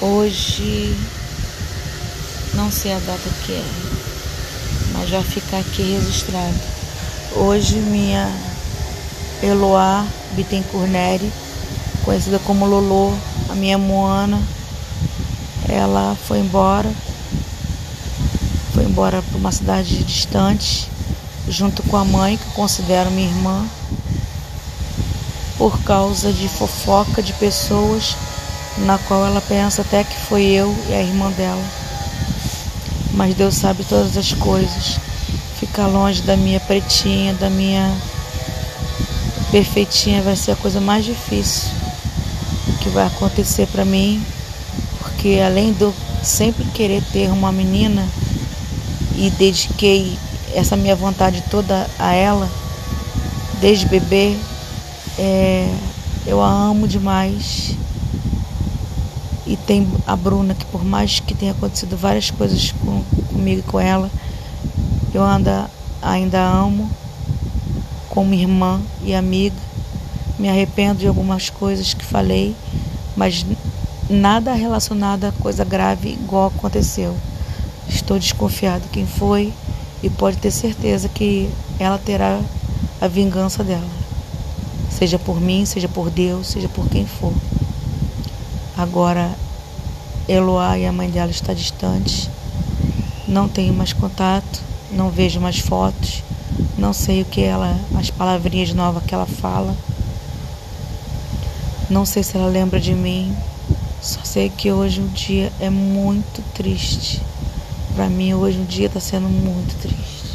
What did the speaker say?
Hoje não sei a data que é, mas vai ficar aqui registrado. Hoje minha Eloá Bittencourt Neri, conhecida como Lolo, a minha Moana, ela foi embora. Foi embora para uma cidade distante, junto com a mãe, que eu considero minha irmã, por causa de fofoca de pessoas na qual ela pensa até que foi eu e a irmã dela. Mas Deus sabe todas as coisas. Ficar longe da minha pretinha, da minha perfeitinha vai ser a coisa mais difícil que vai acontecer para mim, porque além eu sempre querer ter uma menina e dediquei essa minha vontade toda a ela desde bebê, é, eu a amo demais. E tem a Bruna, que por mais que tenha acontecido várias coisas com, comigo e com ela, eu anda, ainda amo como irmã e amiga. Me arrependo de algumas coisas que falei, mas nada relacionado a coisa grave igual aconteceu. Estou desconfiada quem foi e pode ter certeza que ela terá a vingança dela. Seja por mim, seja por Deus, seja por quem for. Agora, Eloá e a mãe dela está distante. Não tenho mais contato, não vejo mais fotos, não sei o que ela, as palavrinhas novas que ela fala. Não sei se ela lembra de mim. Só sei que hoje o dia é muito triste. Para mim hoje o dia está sendo muito triste.